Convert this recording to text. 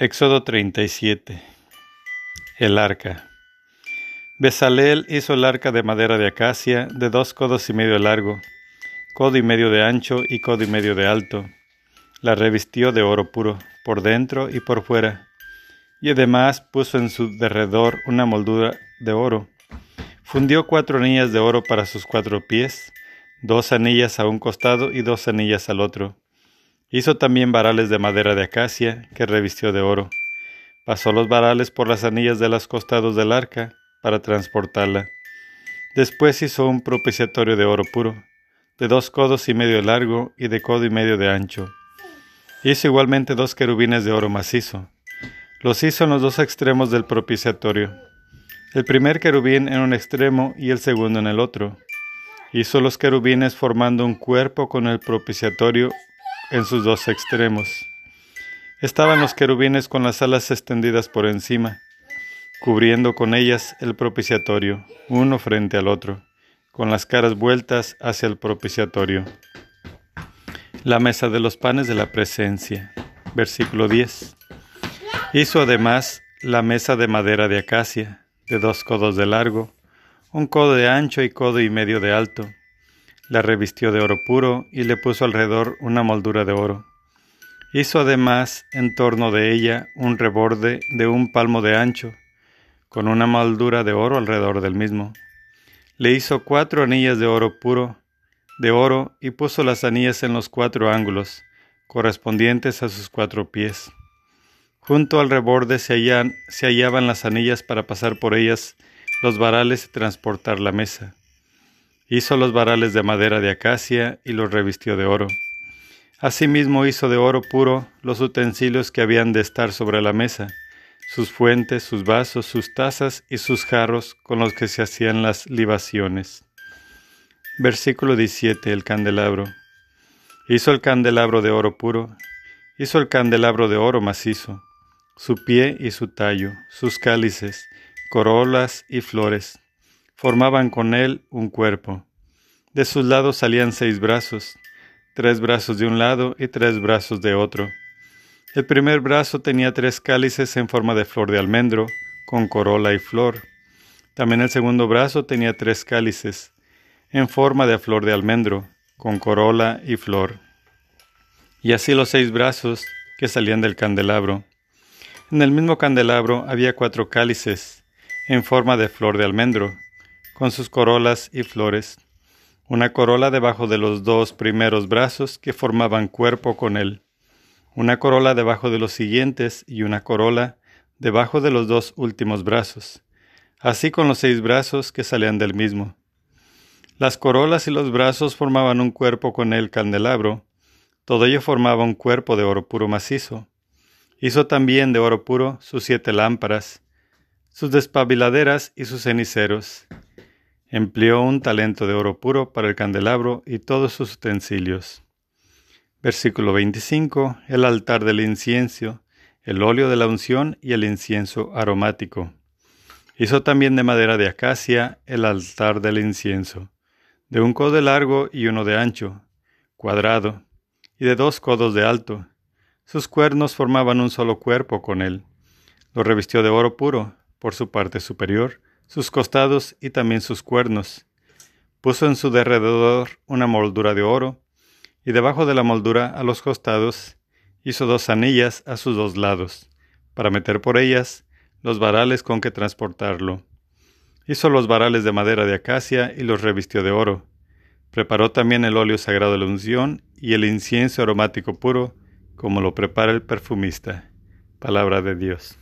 Éxodo 37 El arca Besaleel hizo el arca de madera de acacia de dos codos y medio de largo, codo y medio de ancho y codo y medio de alto. La revistió de oro puro, por dentro y por fuera, y además puso en su derredor una moldura de oro. Fundió cuatro anillas de oro para sus cuatro pies, dos anillas a un costado y dos anillas al otro Hizo también varales de madera de acacia que revistió de oro. Pasó los varales por las anillas de los costados del arca para transportarla. Después hizo un propiciatorio de oro puro, de dos codos y medio de largo y de codo y medio de ancho. Hizo igualmente dos querubines de oro macizo. Los hizo en los dos extremos del propiciatorio. El primer querubín en un extremo y el segundo en el otro. Hizo los querubines formando un cuerpo con el propiciatorio en sus dos extremos. Estaban los querubines con las alas extendidas por encima, cubriendo con ellas el propiciatorio, uno frente al otro, con las caras vueltas hacia el propiciatorio. La mesa de los panes de la presencia. Versículo 10. Hizo además la mesa de madera de acacia, de dos codos de largo, un codo de ancho y codo y medio de alto, la revistió de oro puro y le puso alrededor una moldura de oro. Hizo además en torno de ella un reborde de un palmo de ancho, con una moldura de oro alrededor del mismo. Le hizo cuatro anillas de oro puro, de oro, y puso las anillas en los cuatro ángulos, correspondientes a sus cuatro pies. Junto al reborde se, se hallaban las anillas para pasar por ellas los varales y transportar la mesa. Hizo los varales de madera de acacia y los revistió de oro. Asimismo hizo de oro puro los utensilios que habían de estar sobre la mesa, sus fuentes, sus vasos, sus tazas y sus jarros con los que se hacían las libaciones. Versículo 17. El candelabro. Hizo el candelabro de oro puro, hizo el candelabro de oro macizo, su pie y su tallo, sus cálices, corolas y flores, formaban con él un cuerpo. De sus lados salían seis brazos, tres brazos de un lado y tres brazos de otro. El primer brazo tenía tres cálices en forma de flor de almendro, con corola y flor. También el segundo brazo tenía tres cálices, en forma de flor de almendro, con corola y flor. Y así los seis brazos que salían del candelabro. En el mismo candelabro había cuatro cálices, en forma de flor de almendro, con sus corolas y flores, una corola debajo de los dos primeros brazos que formaban cuerpo con él, una corola debajo de los siguientes y una corola debajo de los dos últimos brazos, así con los seis brazos que salían del mismo. Las corolas y los brazos formaban un cuerpo con el candelabro, todo ello formaba un cuerpo de oro puro macizo. Hizo también de oro puro sus siete lámparas, sus despabiladeras y sus ceniceros, Empleó un talento de oro puro para el candelabro y todos sus utensilios. Versículo 25. El altar del incienso, el óleo de la unción y el incienso aromático. Hizo también de madera de acacia el altar del incienso, de un codo de largo y uno de ancho, cuadrado, y de dos codos de alto. Sus cuernos formaban un solo cuerpo con él. Lo revistió de oro puro, por su parte superior, sus costados y también sus cuernos. Puso en su derredor una moldura de oro, y debajo de la moldura a los costados hizo dos anillas a sus dos lados, para meter por ellas los varales con que transportarlo. Hizo los varales de madera de acacia y los revistió de oro. Preparó también el óleo sagrado de la unción y el incienso aromático puro, como lo prepara el perfumista. Palabra de Dios.